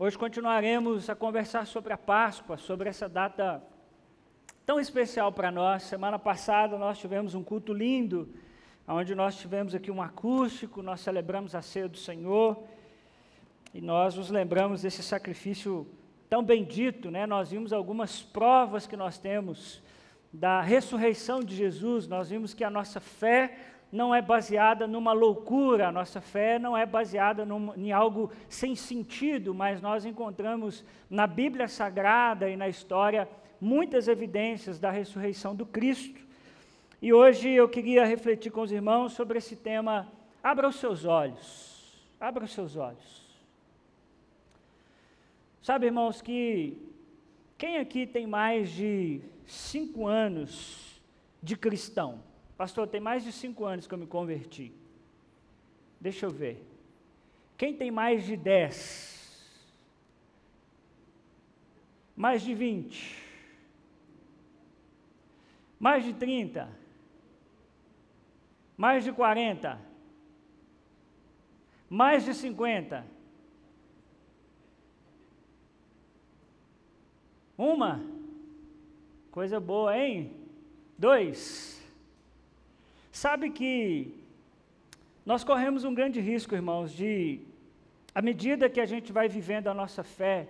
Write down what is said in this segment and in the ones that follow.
Hoje continuaremos a conversar sobre a Páscoa, sobre essa data tão especial para nós. Semana passada nós tivemos um culto lindo, onde nós tivemos aqui um acústico, nós celebramos a ceia do Senhor e nós nos lembramos desse sacrifício tão bendito, né? Nós vimos algumas provas que nós temos da ressurreição de Jesus, nós vimos que a nossa fé não é baseada numa loucura, a nossa fé não é baseada num, em algo sem sentido, mas nós encontramos na Bíblia Sagrada e na história muitas evidências da ressurreição do Cristo. E hoje eu queria refletir com os irmãos sobre esse tema. Abra os seus olhos, abra os seus olhos. Sabe, irmãos, que quem aqui tem mais de cinco anos de cristão? Pastor, tem mais de cinco anos que eu me converti. Deixa eu ver. Quem tem mais de dez? Mais de vinte? Mais de trinta? Mais de quarenta? Mais de cinquenta? Uma? Coisa boa, hein? Dois? Sabe que nós corremos um grande risco, irmãos, de, à medida que a gente vai vivendo a nossa fé,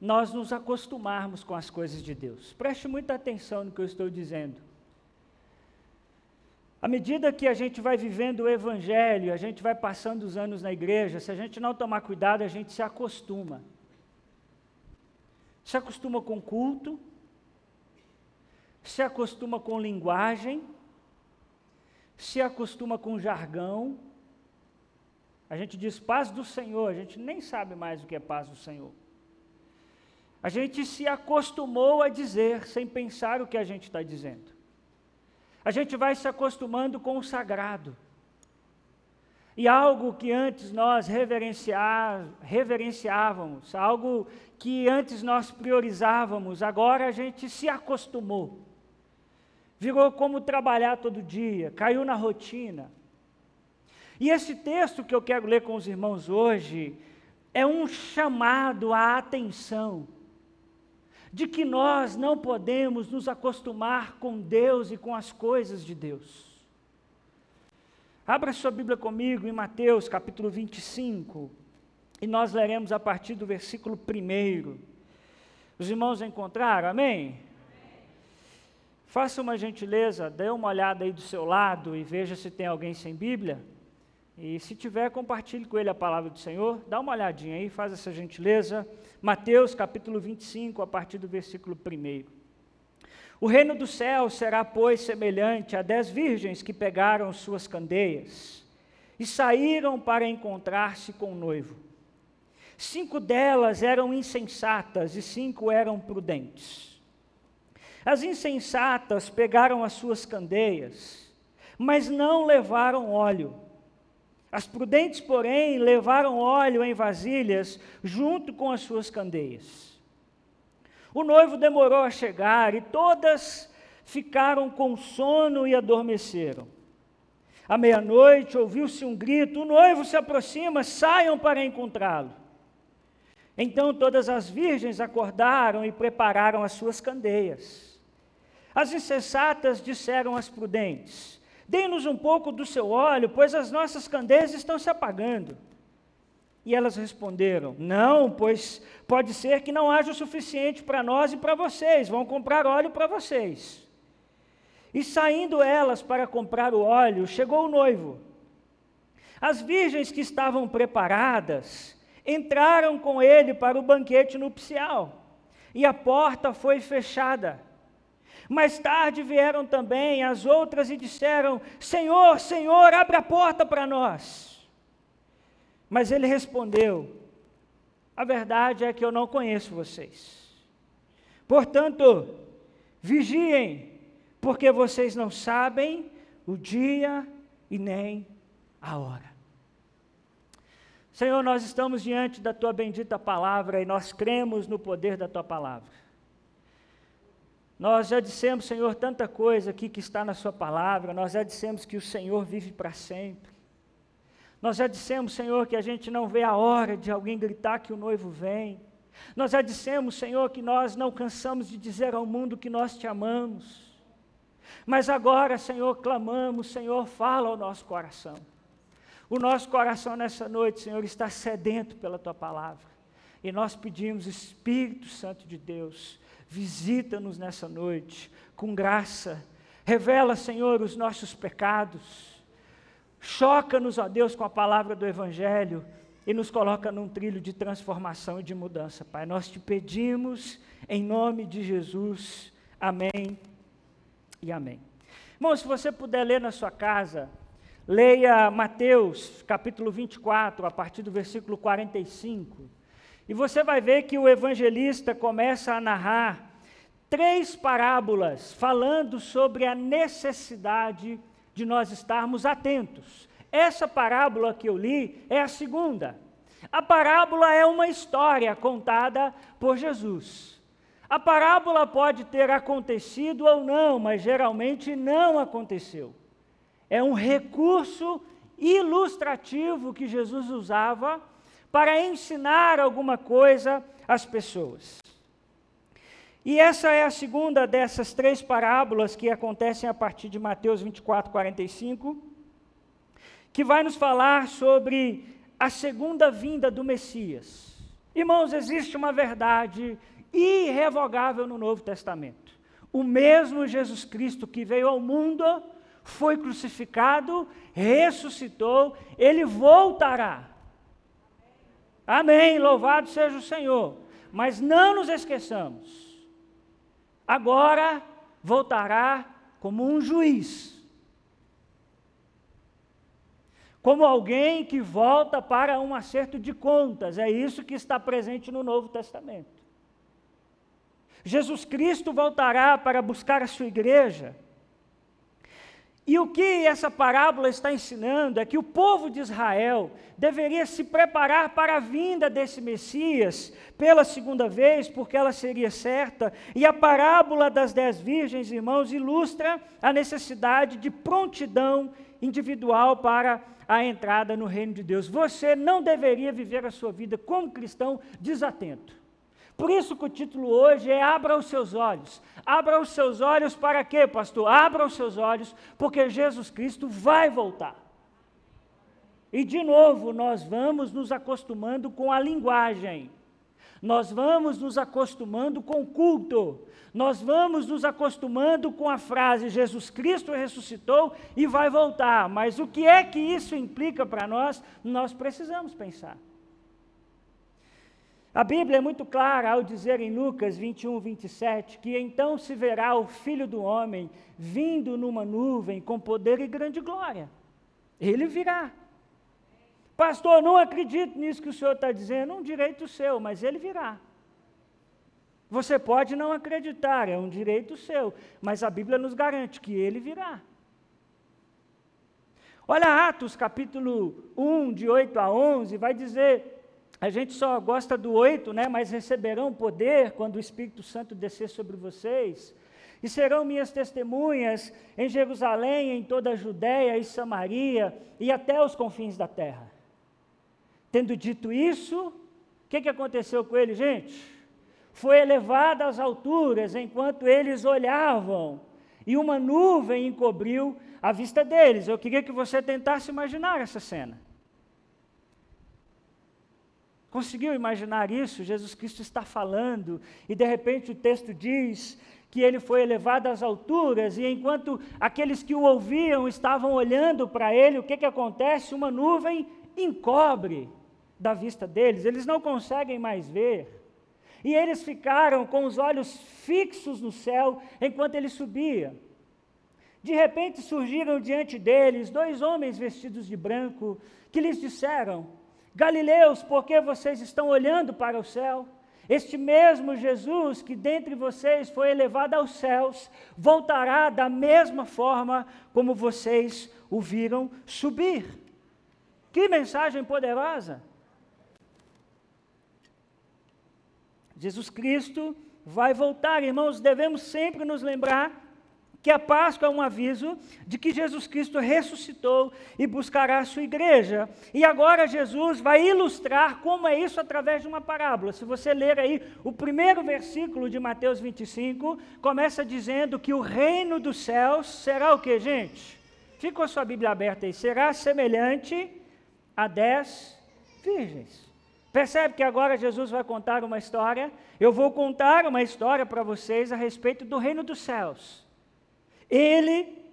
nós nos acostumarmos com as coisas de Deus. Preste muita atenção no que eu estou dizendo. À medida que a gente vai vivendo o Evangelho, a gente vai passando os anos na igreja, se a gente não tomar cuidado, a gente se acostuma. Se acostuma com culto, se acostuma com linguagem, se acostuma com jargão. A gente diz paz do Senhor, a gente nem sabe mais o que é paz do Senhor. A gente se acostumou a dizer sem pensar o que a gente está dizendo. A gente vai se acostumando com o sagrado. E algo que antes nós reverenciávamos, algo que antes nós priorizávamos, agora a gente se acostumou virou como trabalhar todo dia, caiu na rotina. E esse texto que eu quero ler com os irmãos hoje é um chamado à atenção de que nós não podemos nos acostumar com Deus e com as coisas de Deus. Abra sua Bíblia comigo em Mateus capítulo 25 e nós leremos a partir do versículo 1. Os irmãos encontraram? Amém? Faça uma gentileza, dê uma olhada aí do seu lado e veja se tem alguém sem Bíblia. E se tiver, compartilhe com ele a palavra do Senhor. Dá uma olhadinha aí, faz essa gentileza. Mateus capítulo 25, a partir do versículo 1. O reino do céu será, pois, semelhante a dez virgens que pegaram suas candeias e saíram para encontrar-se com o noivo. Cinco delas eram insensatas e cinco eram prudentes. As insensatas pegaram as suas candeias, mas não levaram óleo. As prudentes, porém, levaram óleo em vasilhas junto com as suas candeias. O noivo demorou a chegar e todas ficaram com sono e adormeceram. À meia-noite ouviu-se um grito: o noivo se aproxima, saiam para encontrá-lo. Então todas as virgens acordaram e prepararam as suas candeias. As insensatas disseram às prudentes: Dê-nos um pouco do seu óleo, pois as nossas candeias estão se apagando. E elas responderam: Não, pois pode ser que não haja o suficiente para nós e para vocês, vão comprar óleo para vocês. E saindo elas para comprar o óleo, chegou o noivo. As virgens que estavam preparadas entraram com ele para o banquete nupcial, e a porta foi fechada. Mais tarde vieram também as outras e disseram: Senhor, Senhor, abre a porta para nós. Mas ele respondeu: A verdade é que eu não conheço vocês. Portanto, vigiem, porque vocês não sabem o dia e nem a hora. Senhor, nós estamos diante da tua bendita palavra e nós cremos no poder da tua palavra. Nós já dissemos, Senhor, tanta coisa aqui que está na Sua palavra, nós já dissemos que o Senhor vive para sempre. Nós já dissemos, Senhor, que a gente não vê a hora de alguém gritar que o noivo vem. Nós já dissemos, Senhor, que nós não cansamos de dizer ao mundo que nós te amamos. Mas agora, Senhor, clamamos, Senhor, fala ao nosso coração. O nosso coração nessa noite, Senhor, está sedento pela tua palavra. E nós pedimos, Espírito Santo de Deus, visita-nos nessa noite com graça. Revela, Senhor, os nossos pecados. Choca-nos, ó Deus, com a palavra do Evangelho e nos coloca num trilho de transformação e de mudança, Pai. Nós te pedimos em nome de Jesus. Amém e amém. Irmão, se você puder ler na sua casa, leia Mateus, capítulo 24, a partir do versículo 45. E você vai ver que o evangelista começa a narrar três parábolas falando sobre a necessidade de nós estarmos atentos. Essa parábola que eu li é a segunda. A parábola é uma história contada por Jesus. A parábola pode ter acontecido ou não, mas geralmente não aconteceu. É um recurso ilustrativo que Jesus usava para ensinar alguma coisa às pessoas. E essa é a segunda dessas três parábolas que acontecem a partir de Mateus 24, 45 que vai nos falar sobre a segunda vinda do Messias. Irmãos, existe uma verdade irrevogável no Novo Testamento. O mesmo Jesus Cristo que veio ao mundo, foi crucificado, ressuscitou, ele voltará. Amém, louvado seja o Senhor. Mas não nos esqueçamos, agora voltará como um juiz como alguém que volta para um acerto de contas. É isso que está presente no Novo Testamento. Jesus Cristo voltará para buscar a sua igreja. E o que essa parábola está ensinando é que o povo de Israel deveria se preparar para a vinda desse Messias pela segunda vez, porque ela seria certa. E a parábola das dez virgens, irmãos, ilustra a necessidade de prontidão individual para a entrada no reino de Deus. Você não deveria viver a sua vida como cristão desatento. Por isso que o título hoje é Abra os seus olhos. Abra os seus olhos para quê, pastor? Abra os seus olhos porque Jesus Cristo vai voltar. E de novo, nós vamos nos acostumando com a linguagem. Nós vamos nos acostumando com o culto nós vamos nos acostumando com a frase Jesus Cristo ressuscitou e vai voltar. Mas o que é que isso implica para nós? Nós precisamos pensar. A Bíblia é muito clara ao dizer em Lucas 21, 27 que então se verá o Filho do Homem vindo numa nuvem com poder e grande glória. Ele virá. Pastor, não acredito nisso que o senhor está dizendo, um direito seu, mas ele virá. Você pode não acreditar, é um direito seu, mas a Bíblia nos garante que ele virá. Olha Atos capítulo 1, de 8 a 11, vai dizer, a gente só gosta do 8, né, mas receberão poder quando o Espírito Santo descer sobre vocês, e serão minhas testemunhas em Jerusalém, em toda a Judéia e Samaria, e até os confins da terra. Tendo dito isso, o que, que aconteceu com ele, gente? foi elevada às alturas enquanto eles olhavam, e uma nuvem encobriu a vista deles. Eu queria que você tentasse imaginar essa cena. Conseguiu imaginar isso? Jesus Cristo está falando, e de repente o texto diz que ele foi elevado às alturas, e enquanto aqueles que o ouviam estavam olhando para ele, o que, que acontece? Uma nuvem encobre da vista deles, eles não conseguem mais ver. E eles ficaram com os olhos fixos no céu enquanto ele subia. De repente surgiram diante deles dois homens vestidos de branco, que lhes disseram: Galileus, por que vocês estão olhando para o céu? Este mesmo Jesus que dentre vocês foi elevado aos céus, voltará da mesma forma como vocês o viram subir. Que mensagem poderosa! Jesus Cristo vai voltar, irmãos, devemos sempre nos lembrar que a Páscoa é um aviso de que Jesus Cristo ressuscitou e buscará a sua igreja. E agora Jesus vai ilustrar como é isso através de uma parábola. Se você ler aí o primeiro versículo de Mateus 25, começa dizendo que o reino dos céus será o que, gente? Fica com a sua Bíblia aberta aí. Será semelhante a dez virgens. Percebe que agora Jesus vai contar uma história? Eu vou contar uma história para vocês a respeito do reino dos céus ele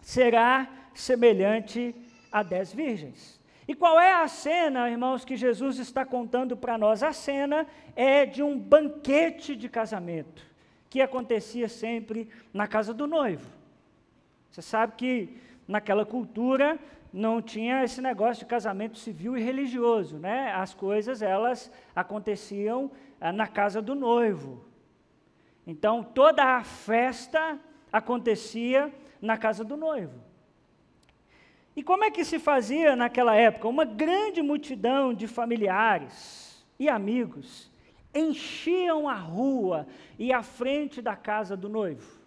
será semelhante a dez virgens. E qual é a cena, irmãos, que Jesus está contando para nós? A cena é de um banquete de casamento, que acontecia sempre na casa do noivo. Você sabe que naquela cultura não tinha esse negócio de casamento civil e religioso, né? As coisas elas aconteciam ah, na casa do noivo. Então toda a festa acontecia na casa do noivo. E como é que se fazia naquela época? Uma grande multidão de familiares e amigos enchiam a rua e a frente da casa do noivo.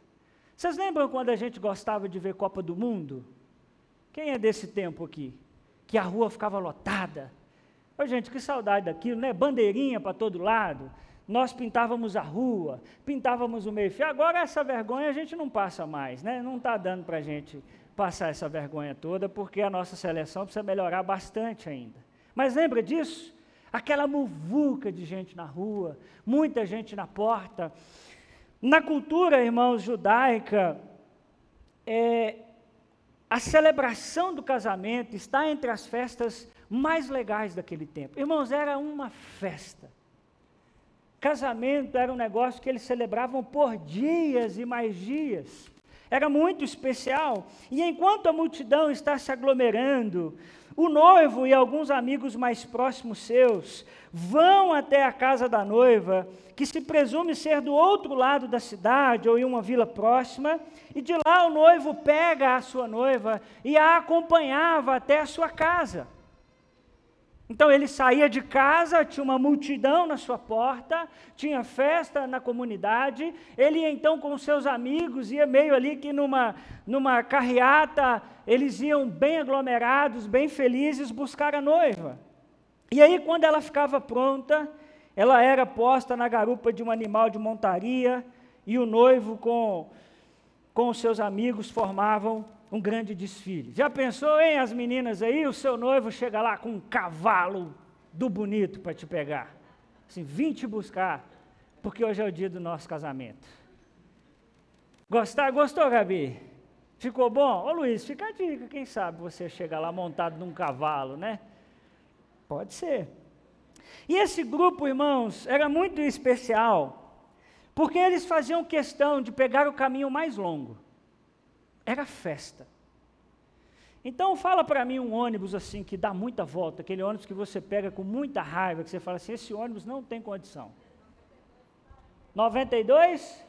Vocês lembram quando a gente gostava de ver Copa do Mundo? Quem é desse tempo aqui? Que a rua ficava lotada. Ô, gente, que saudade daquilo, né? Bandeirinha para todo lado nós pintávamos a rua, pintávamos o meio-fio. Agora essa vergonha a gente não passa mais, né? Não está dando para a gente passar essa vergonha toda, porque a nossa seleção precisa melhorar bastante ainda. Mas lembra disso? Aquela muvuca de gente na rua, muita gente na porta. Na cultura, irmãos, judaica, é, a celebração do casamento está entre as festas mais legais daquele tempo. Irmãos, era uma festa. Casamento era um negócio que eles celebravam por dias e mais dias. Era muito especial. E enquanto a multidão está se aglomerando, o noivo e alguns amigos mais próximos seus vão até a casa da noiva, que se presume ser do outro lado da cidade ou em uma vila próxima, e de lá o noivo pega a sua noiva e a acompanhava até a sua casa. Então ele saía de casa, tinha uma multidão na sua porta, tinha festa na comunidade. Ele ia então com seus amigos, ia meio ali que numa, numa carreata, eles iam bem aglomerados, bem felizes, buscar a noiva. E aí, quando ela ficava pronta, ela era posta na garupa de um animal de montaria, e o noivo com, com os seus amigos formavam um grande desfile. Já pensou, hein, as meninas aí? O seu noivo chega lá com um cavalo do bonito para te pegar. Assim, vim te buscar, porque hoje é o dia do nosso casamento. Gostar? Gostou, Gabi? Ficou bom? Ô Luiz, fica a dica, quem sabe você chega lá montado num cavalo, né? Pode ser. E esse grupo, irmãos, era muito especial, porque eles faziam questão de pegar o caminho mais longo. Era festa. Então fala para mim um ônibus assim que dá muita volta, aquele ônibus que você pega com muita raiva, que você fala assim, esse ônibus não tem condição. 92?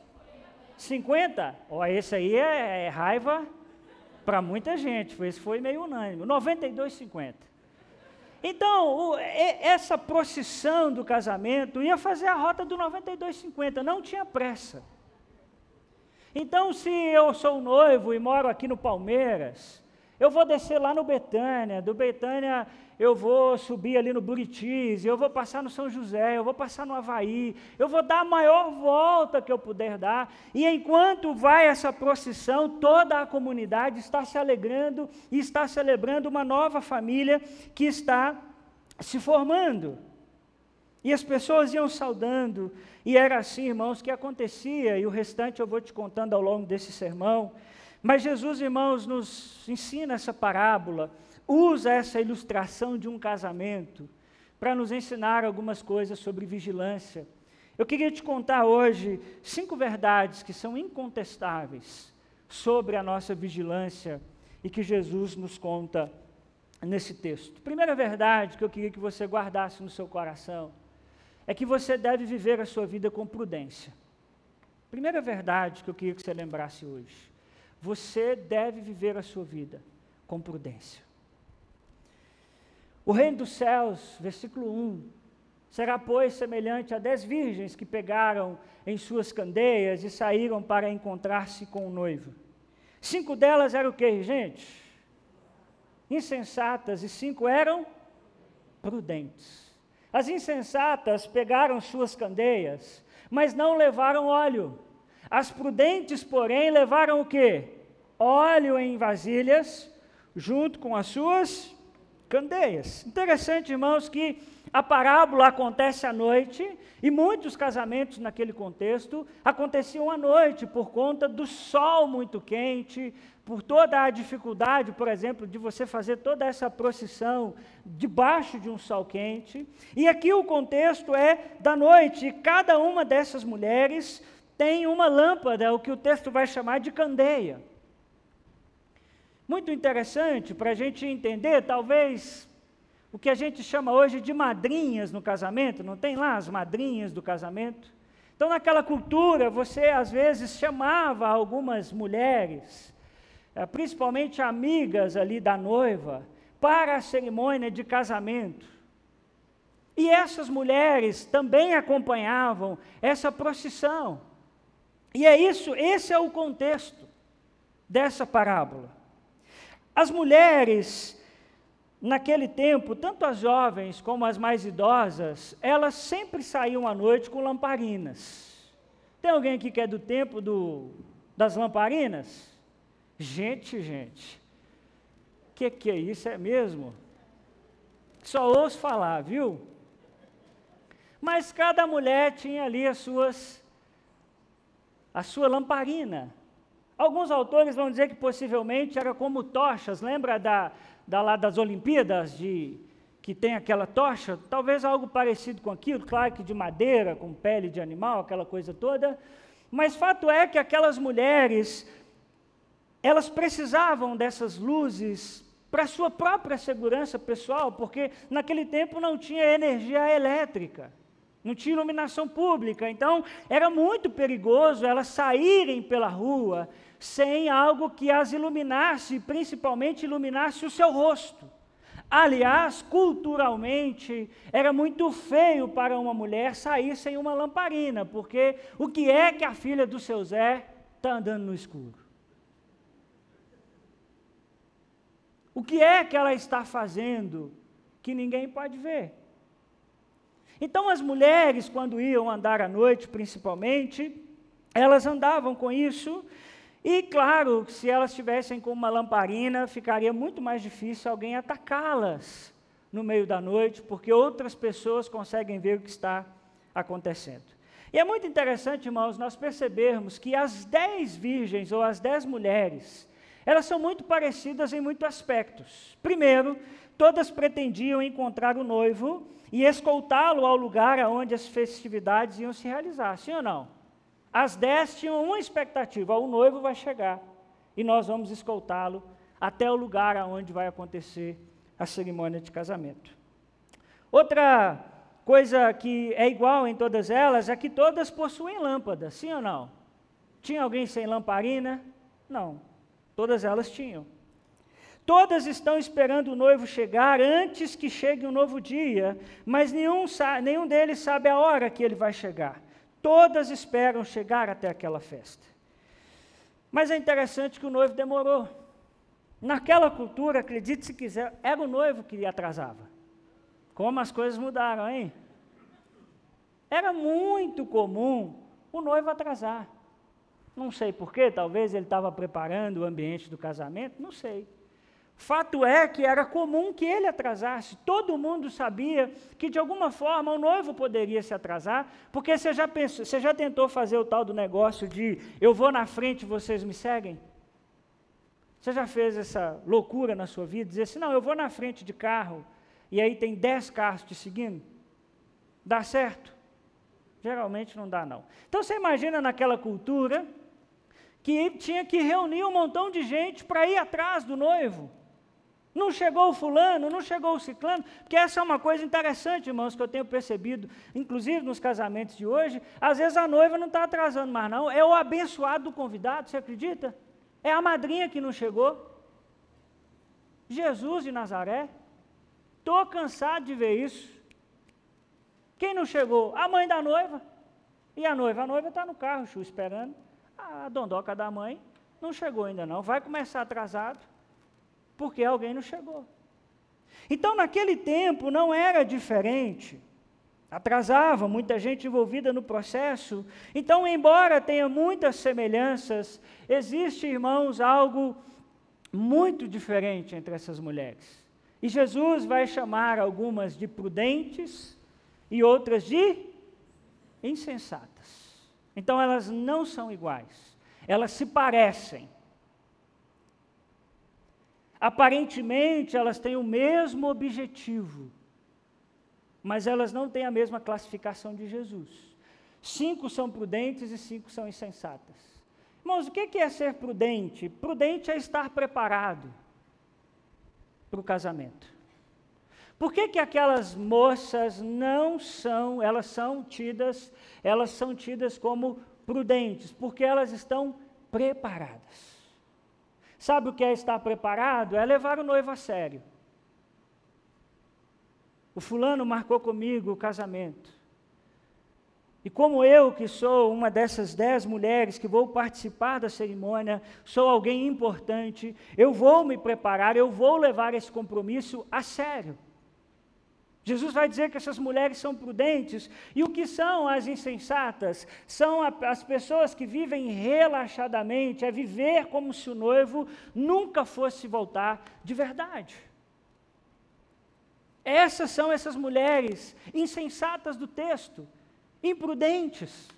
50? Ó, esse aí é, é raiva para muita gente, esse foi meio unânime. 92,50. Então, o, essa procissão do casamento ia fazer a rota do 92,50, não tinha pressa. Então, se eu sou noivo e moro aqui no Palmeiras, eu vou descer lá no Betânia, do Betânia eu vou subir ali no Buritis, eu vou passar no São José, eu vou passar no Havaí, eu vou dar a maior volta que eu puder dar, e enquanto vai essa procissão, toda a comunidade está se alegrando e está celebrando uma nova família que está se formando. E as pessoas iam saudando, e era assim, irmãos, que acontecia, e o restante eu vou te contando ao longo desse sermão. Mas Jesus, irmãos, nos ensina essa parábola, usa essa ilustração de um casamento para nos ensinar algumas coisas sobre vigilância. Eu queria te contar hoje cinco verdades que são incontestáveis sobre a nossa vigilância e que Jesus nos conta nesse texto. Primeira verdade que eu queria que você guardasse no seu coração é que você deve viver a sua vida com prudência. Primeira verdade que eu queria que você lembrasse hoje. Você deve viver a sua vida com prudência. O reino dos céus, versículo 1, será, pois, semelhante a dez virgens que pegaram em suas candeias e saíram para encontrar-se com o noivo. Cinco delas eram o que, gente? Insensatas, e cinco eram prudentes. As insensatas pegaram suas candeias, mas não levaram óleo. As prudentes, porém, levaram o que? Óleo em vasilhas, junto com as suas candeias. Interessante, irmãos, que a parábola acontece à noite e muitos casamentos naquele contexto aconteciam à noite por conta do sol muito quente, por toda a dificuldade, por exemplo, de você fazer toda essa procissão debaixo de um sol quente. E aqui o contexto é da noite, e cada uma dessas mulheres tem uma lâmpada, o que o texto vai chamar de candeia. Muito interessante para a gente entender, talvez, o que a gente chama hoje de madrinhas no casamento, não tem lá as madrinhas do casamento? Então, naquela cultura, você às vezes chamava algumas mulheres, principalmente amigas ali da noiva, para a cerimônia de casamento. E essas mulheres também acompanhavam essa procissão. E é isso, esse é o contexto dessa parábola. As mulheres, naquele tempo, tanto as jovens como as mais idosas, elas sempre saíam à noite com lamparinas. Tem alguém aqui que é do tempo do, das lamparinas? Gente, gente, o que, que é isso? É mesmo? Só ouço falar, viu? Mas cada mulher tinha ali as suas, a sua lamparina. Alguns autores vão dizer que possivelmente era como tochas, lembra da, da lá das Olimpíadas, de, que tem aquela tocha? Talvez algo parecido com aquilo, claro que de madeira, com pele de animal, aquela coisa toda. Mas fato é que aquelas mulheres, elas precisavam dessas luzes para sua própria segurança pessoal, porque naquele tempo não tinha energia elétrica. Não tinha iluminação pública, então era muito perigoso elas saírem pela rua sem algo que as iluminasse, principalmente iluminasse o seu rosto. Aliás, culturalmente, era muito feio para uma mulher sair sem uma lamparina, porque o que é que a filha do seu Zé está andando no escuro? O que é que ela está fazendo que ninguém pode ver? Então, as mulheres, quando iam andar à noite, principalmente, elas andavam com isso e claro, se elas estivessem com uma lamparina, ficaria muito mais difícil alguém atacá-las no meio da noite, porque outras pessoas conseguem ver o que está acontecendo. E é muito interessante, irmãos, nós percebermos que as dez virgens ou as dez mulheres, elas são muito parecidas em muitos aspectos. Primeiro, todas pretendiam encontrar o noivo e escoltá-lo ao lugar onde as festividades iam se realizar, sim ou não? As dez tinham uma expectativa: o noivo vai chegar e nós vamos escoltá-lo até o lugar aonde vai acontecer a cerimônia de casamento. Outra coisa que é igual em todas elas é que todas possuem lâmpada, sim ou não? Tinha alguém sem lamparina? Não, todas elas tinham. Todas estão esperando o noivo chegar antes que chegue um novo dia, mas nenhum, nenhum deles sabe a hora que ele vai chegar. Todas esperam chegar até aquela festa. Mas é interessante que o noivo demorou. Naquela cultura, acredite se quiser, era o noivo que atrasava. Como as coisas mudaram, hein? Era muito comum o noivo atrasar. Não sei porquê, talvez ele estava preparando o ambiente do casamento, não sei. Fato é que era comum que ele atrasasse. Todo mundo sabia que de alguma forma o noivo poderia se atrasar, porque você já pensou, você já tentou fazer o tal do negócio de eu vou na frente vocês me seguem? Você já fez essa loucura na sua vida, dizer assim, não, eu vou na frente de carro e aí tem dez carros te seguindo? Dá certo? Geralmente não dá não. Então você imagina naquela cultura que tinha que reunir um montão de gente para ir atrás do noivo. Não chegou o fulano, não chegou o ciclano, porque essa é uma coisa interessante, irmãos, que eu tenho percebido, inclusive nos casamentos de hoje, às vezes a noiva não está atrasando mais não, é o abençoado do convidado, você acredita? É a madrinha que não chegou. Jesus de Nazaré. Estou cansado de ver isso. Quem não chegou? A mãe da noiva. E a noiva? A noiva está no carro, chu, esperando. A dondoca da mãe não chegou ainda não. Vai começar atrasado, porque alguém não chegou. Então, naquele tempo, não era diferente. Atrasava, muita gente envolvida no processo. Então, embora tenha muitas semelhanças, existe, irmãos, algo muito diferente entre essas mulheres. E Jesus vai chamar algumas de prudentes e outras de insensatas. Então elas não são iguais, elas se parecem. Aparentemente elas têm o mesmo objetivo, mas elas não têm a mesma classificação de Jesus. Cinco são prudentes e cinco são insensatas. Irmãos, o que é ser prudente? Prudente é estar preparado para o casamento. Por que, que aquelas moças não são, elas são tidas, elas são tidas como prudentes? Porque elas estão preparadas. Sabe o que é estar preparado? É levar o noivo a sério. O fulano marcou comigo o casamento. E como eu, que sou uma dessas dez mulheres que vou participar da cerimônia, sou alguém importante, eu vou me preparar, eu vou levar esse compromisso a sério. Jesus vai dizer que essas mulheres são prudentes, e o que são as insensatas? São a, as pessoas que vivem relaxadamente, é viver como se o noivo nunca fosse voltar de verdade. Essas são essas mulheres insensatas do texto imprudentes.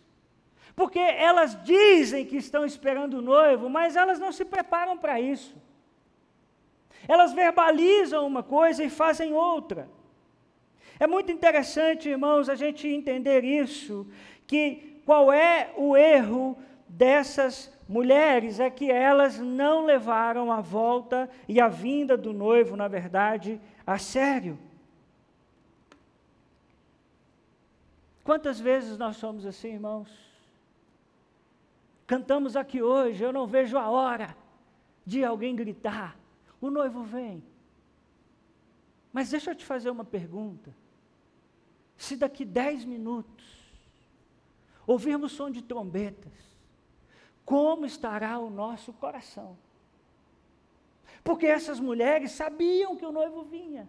Porque elas dizem que estão esperando o noivo, mas elas não se preparam para isso. Elas verbalizam uma coisa e fazem outra. É muito interessante, irmãos, a gente entender isso, que qual é o erro dessas mulheres é que elas não levaram a volta e a vinda do noivo, na verdade, a sério. Quantas vezes nós somos assim, irmãos? Cantamos aqui hoje, eu não vejo a hora de alguém gritar: o noivo vem. Mas deixa eu te fazer uma pergunta. Se daqui dez minutos ouvirmos som de trombetas, como estará o nosso coração? Porque essas mulheres sabiam que o noivo vinha,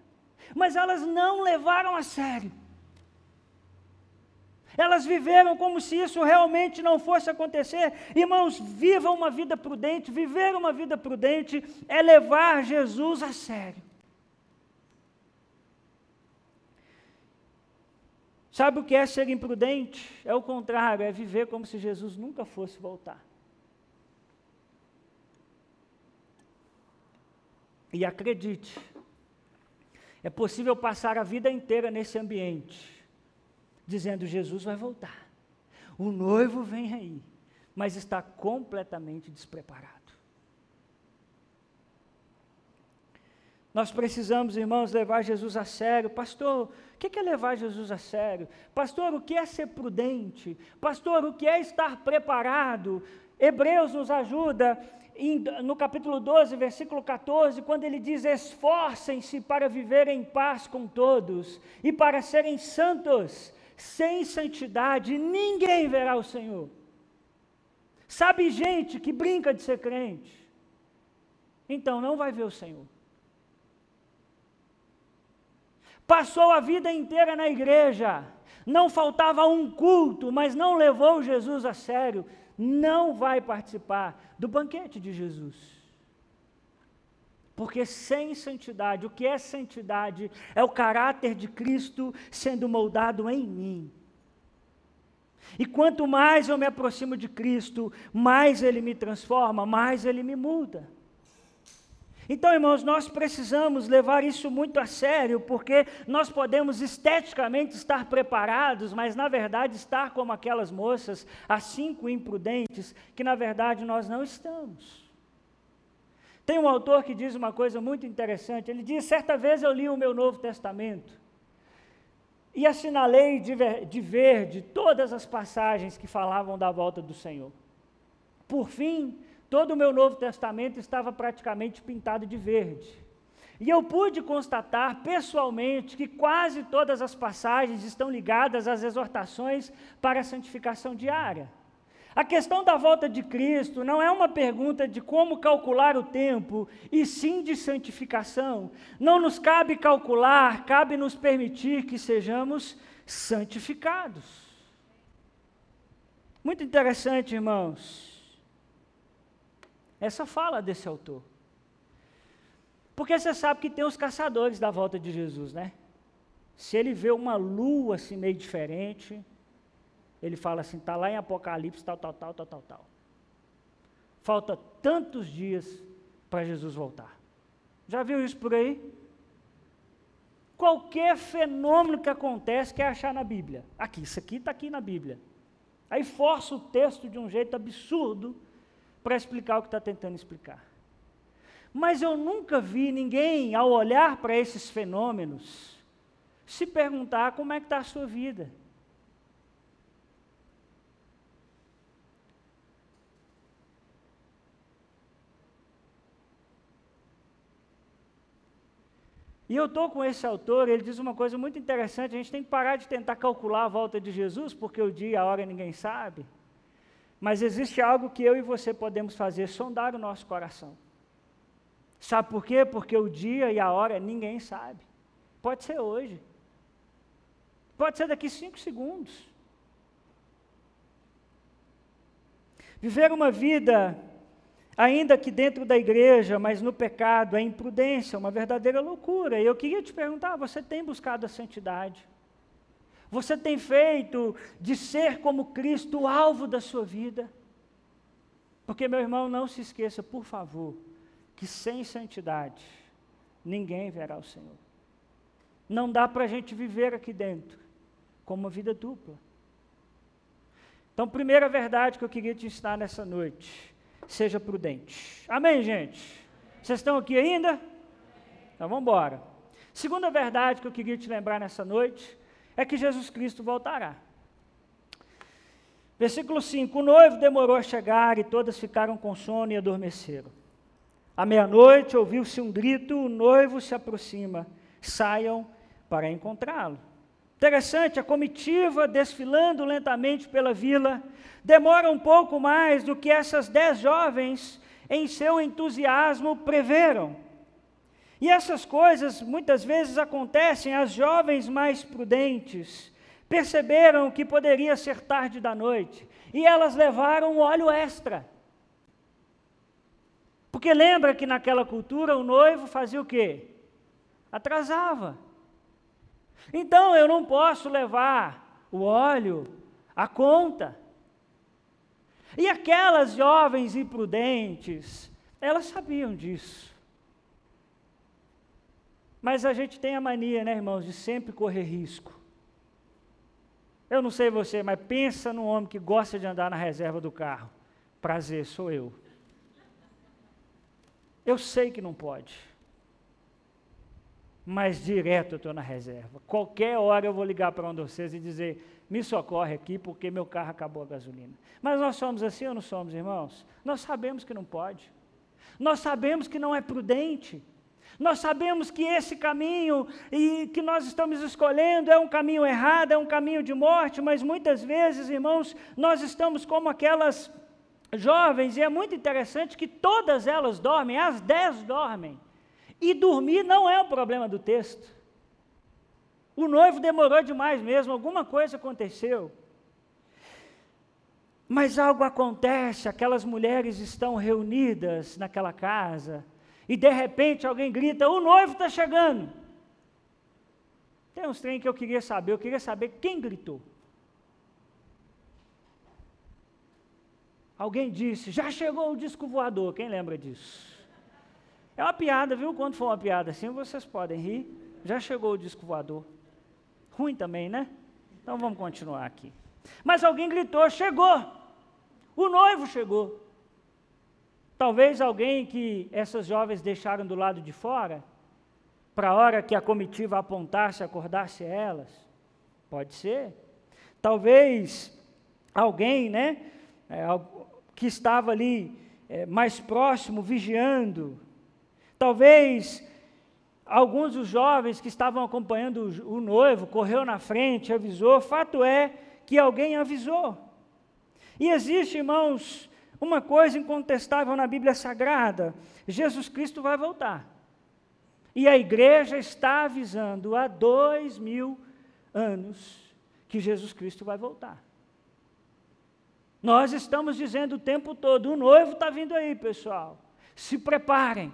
mas elas não levaram a sério. Elas viveram como se isso realmente não fosse acontecer. Irmãos, viva uma vida prudente. Viver uma vida prudente é levar Jesus a sério. Sabe o que é ser imprudente? É o contrário, é viver como se Jesus nunca fosse voltar. E acredite, é possível passar a vida inteira nesse ambiente dizendo: Jesus vai voltar, o noivo vem aí, mas está completamente despreparado. Nós precisamos, irmãos, levar Jesus a sério. Pastor, o que é levar Jesus a sério? Pastor, o que é ser prudente? Pastor, o que é estar preparado? Hebreus nos ajuda no capítulo 12, versículo 14, quando ele diz: Esforcem-se para viver em paz com todos e para serem santos sem santidade ninguém verá o Senhor. Sabe gente que brinca de ser crente, então não vai ver o Senhor. Passou a vida inteira na igreja, não faltava um culto, mas não levou Jesus a sério, não vai participar do banquete de Jesus. Porque sem santidade, o que é santidade? É o caráter de Cristo sendo moldado em mim. E quanto mais eu me aproximo de Cristo, mais Ele me transforma, mais Ele me muda. Então, irmãos, nós precisamos levar isso muito a sério, porque nós podemos esteticamente estar preparados, mas na verdade estar como aquelas moças, as cinco imprudentes, que na verdade nós não estamos. Tem um autor que diz uma coisa muito interessante. Ele diz: certa vez eu li o meu Novo Testamento e assinalei de, ver, de verde todas as passagens que falavam da volta do Senhor. Por fim, todo o meu Novo Testamento estava praticamente pintado de verde. E eu pude constatar pessoalmente que quase todas as passagens estão ligadas às exortações para a santificação diária. A questão da volta de Cristo não é uma pergunta de como calcular o tempo, e sim de santificação. Não nos cabe calcular, cabe nos permitir que sejamos santificados. Muito interessante, irmãos, essa fala desse autor. Porque você sabe que tem os caçadores da volta de Jesus, né? Se ele vê uma lua assim meio diferente, ele fala assim, está lá em Apocalipse, tal, tal, tal, tal, tal, tal. Falta tantos dias para Jesus voltar. Já viu isso por aí? Qualquer fenômeno que acontece quer achar na Bíblia. Aqui, isso aqui está aqui na Bíblia. Aí força o texto de um jeito absurdo para explicar o que está tentando explicar. Mas eu nunca vi ninguém, ao olhar para esses fenômenos, se perguntar como é que está a sua vida. E eu estou com esse autor, ele diz uma coisa muito interessante: a gente tem que parar de tentar calcular a volta de Jesus, porque o dia e a hora ninguém sabe. Mas existe algo que eu e você podemos fazer: sondar o nosso coração. Sabe por quê? Porque o dia e a hora ninguém sabe. Pode ser hoje. Pode ser daqui cinco segundos. Viver uma vida ainda que dentro da igreja, mas no pecado, é imprudência, uma verdadeira loucura. E eu queria te perguntar: você tem buscado a santidade? Você tem feito de ser como Cristo o alvo da sua vida? Porque, meu irmão, não se esqueça, por favor, que sem santidade ninguém verá o Senhor. Não dá para a gente viver aqui dentro como uma vida dupla. Então, primeira verdade que eu queria te ensinar nessa noite seja prudente. Amém, gente? Vocês estão aqui ainda? Então vamos embora. Segunda verdade que eu queria te lembrar nessa noite é que Jesus Cristo voltará. Versículo 5: O noivo demorou a chegar e todas ficaram com sono e adormeceram. À meia-noite ouviu-se um grito: o noivo se aproxima, saiam para encontrá-lo. Interessante, a comitiva desfilando lentamente pela vila demora um pouco mais do que essas dez jovens, em seu entusiasmo, preveram. E essas coisas muitas vezes acontecem às jovens mais prudentes. Perceberam que poderia ser tarde da noite e elas levaram óleo extra. Porque lembra que naquela cultura o noivo fazia o quê? Atrasava. Então eu não posso levar o óleo à conta. E aquelas jovens imprudentes, elas sabiam disso. Mas a gente tem a mania, né, irmãos, de sempre correr risco. Eu não sei você, mas pensa num homem que gosta de andar na reserva do carro. Prazer, sou eu. Eu sei que não pode mas direto eu estou na reserva. Qualquer hora eu vou ligar para um de vocês e dizer: me socorre aqui porque meu carro acabou a gasolina. Mas nós somos assim ou não somos, irmãos? Nós sabemos que não pode. Nós sabemos que não é prudente. Nós sabemos que esse caminho e que nós estamos escolhendo é um caminho errado, é um caminho de morte, mas muitas vezes, irmãos, nós estamos como aquelas jovens, e é muito interessante que todas elas dormem, as dez dormem. E dormir não é o problema do texto. O noivo demorou demais mesmo, alguma coisa aconteceu. Mas algo acontece, aquelas mulheres estão reunidas naquela casa, e de repente alguém grita: O noivo está chegando. Tem uns trem que eu queria saber, eu queria saber quem gritou. Alguém disse: Já chegou o disco voador, quem lembra disso? É uma piada, viu? Quando for uma piada assim, vocês podem rir. Já chegou o disco voador. Ruim também, né? Então vamos continuar aqui. Mas alguém gritou: chegou! O noivo chegou. Talvez alguém que essas jovens deixaram do lado de fora, para a hora que a comitiva apontasse, acordasse elas. Pode ser. Talvez alguém, né, é, que estava ali é, mais próximo, vigiando, Talvez alguns dos jovens que estavam acompanhando o, noivo correu na frente, avisou. Fato é que alguém avisou. E existe, irmãos, uma coisa incontestável na Bíblia Sagrada: Jesus Cristo vai voltar. E a igreja está avisando há dois mil anos que Jesus Cristo vai voltar. Nós estamos dizendo o tempo todo: o noivo está vindo aí, pessoal. Se preparem.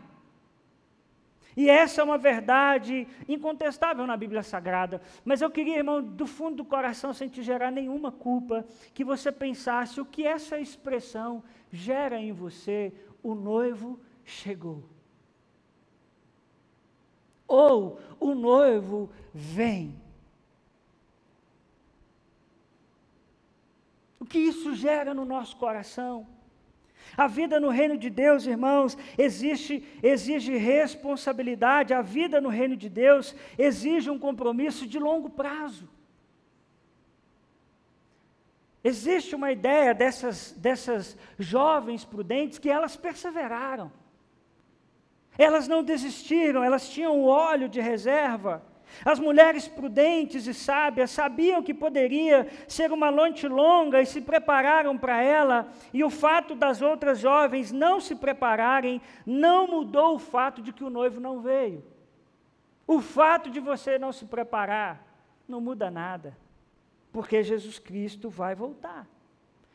E essa é uma verdade incontestável na Bíblia Sagrada. Mas eu queria, irmão, do fundo do coração, sem te gerar nenhuma culpa, que você pensasse o que essa expressão gera em você: o noivo chegou. Ou o noivo vem. O que isso gera no nosso coração? A vida no reino de Deus, irmãos, existe, exige responsabilidade. A vida no reino de Deus exige um compromisso de longo prazo. Existe uma ideia dessas, dessas jovens prudentes que elas perseveraram. Elas não desistiram, elas tinham o óleo de reserva. As mulheres prudentes e sábias sabiam que poderia ser uma noite longa e se prepararam para ela, e o fato das outras jovens não se prepararem não mudou o fato de que o noivo não veio. O fato de você não se preparar não muda nada, porque Jesus Cristo vai voltar.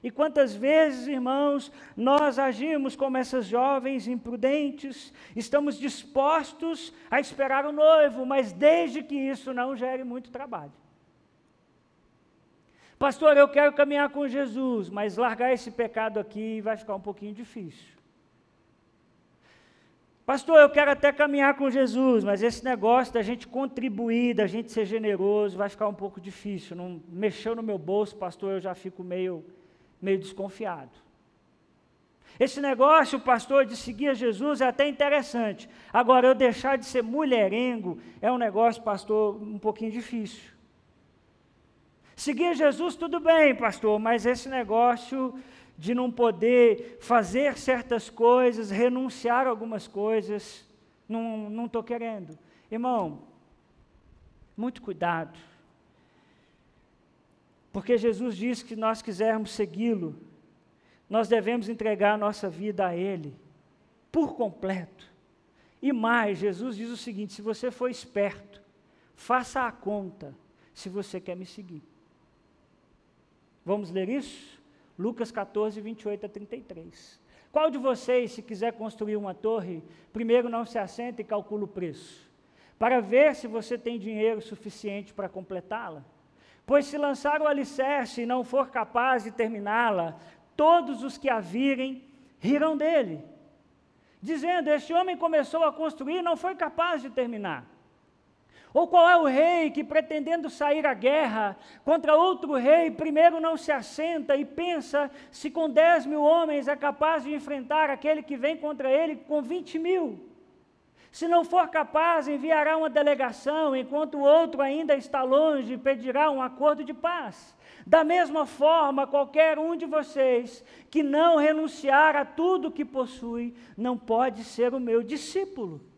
E quantas vezes, irmãos, nós agimos como essas jovens imprudentes, estamos dispostos a esperar o noivo, mas desde que isso não gere muito trabalho. Pastor, eu quero caminhar com Jesus, mas largar esse pecado aqui vai ficar um pouquinho difícil. Pastor, eu quero até caminhar com Jesus, mas esse negócio da gente contribuir, da gente ser generoso, vai ficar um pouco difícil. Não mexeu no meu bolso, pastor, eu já fico meio meio desconfiado. Esse negócio, pastor, de seguir a Jesus é até interessante. Agora, eu deixar de ser mulherengo é um negócio, pastor, um pouquinho difícil. Seguir Jesus, tudo bem, pastor, mas esse negócio de não poder fazer certas coisas, renunciar a algumas coisas, não estou querendo. Irmão, muito cuidado. Porque Jesus disse que nós quisermos segui-lo, nós devemos entregar a nossa vida a Ele, por completo. E mais, Jesus diz o seguinte: se você for esperto, faça a conta se você quer me seguir. Vamos ler isso? Lucas 14, 28 a 33. Qual de vocês, se quiser construir uma torre, primeiro não se assenta e calcula o preço, para ver se você tem dinheiro suficiente para completá-la? Pois se lançar o alicerce e não for capaz de terminá-la, todos os que a virem rirão dele, dizendo: Este homem começou a construir e não foi capaz de terminar. Ou qual é o rei que, pretendendo sair à guerra contra outro rei, primeiro não se assenta e pensa se com dez mil homens é capaz de enfrentar aquele que vem contra ele com vinte mil? Se não for capaz, enviará uma delegação, enquanto o outro ainda está longe, pedirá um acordo de paz. Da mesma forma, qualquer um de vocês que não renunciar a tudo que possui, não pode ser o meu discípulo.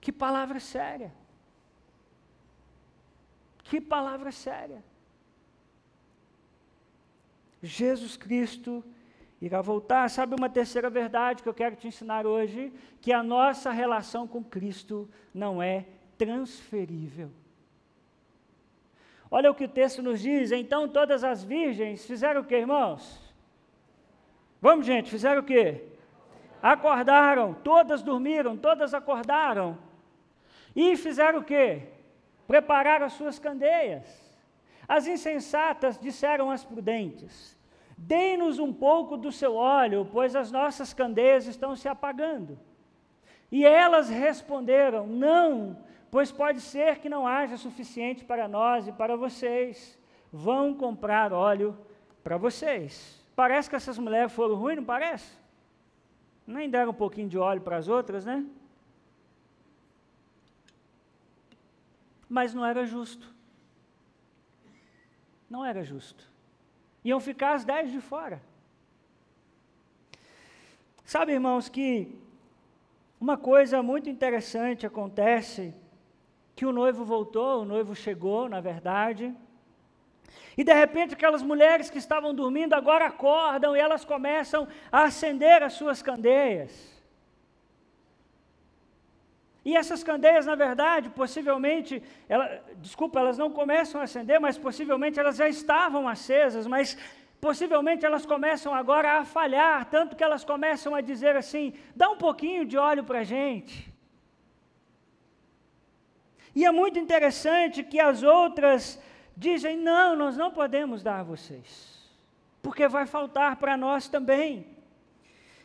Que palavra séria. Que palavra séria. Jesus Cristo irá voltar. Sabe uma terceira verdade que eu quero te ensinar hoje? Que a nossa relação com Cristo não é transferível. Olha o que o texto nos diz. Então todas as virgens fizeram o que, irmãos? Vamos, gente, fizeram o que? Acordaram, todas dormiram, todas acordaram. E fizeram o que? Prepararam as suas candeias. As insensatas disseram às prudentes: Dê-nos um pouco do seu óleo, pois as nossas candeias estão se apagando. E elas responderam: Não, pois pode ser que não haja suficiente para nós e para vocês. Vão comprar óleo para vocês. Parece que essas mulheres foram ruins, não parece? Nem deram um pouquinho de óleo para as outras, né? Mas não era justo. Não era justo. Iam ficar as dez de fora. Sabe, irmãos, que uma coisa muito interessante acontece, que o noivo voltou, o noivo chegou, na verdade, E de repente aquelas mulheres que estavam dormindo agora acordam e elas começam a acender as suas candeias. E essas candeias, na verdade, possivelmente, ela, desculpa, elas não começam a acender, mas possivelmente elas já estavam acesas, mas possivelmente elas começam agora a falhar, tanto que elas começam a dizer assim: dá um pouquinho de óleo para a gente. E é muito interessante que as outras dizem: não, nós não podemos dar a vocês, porque vai faltar para nós também.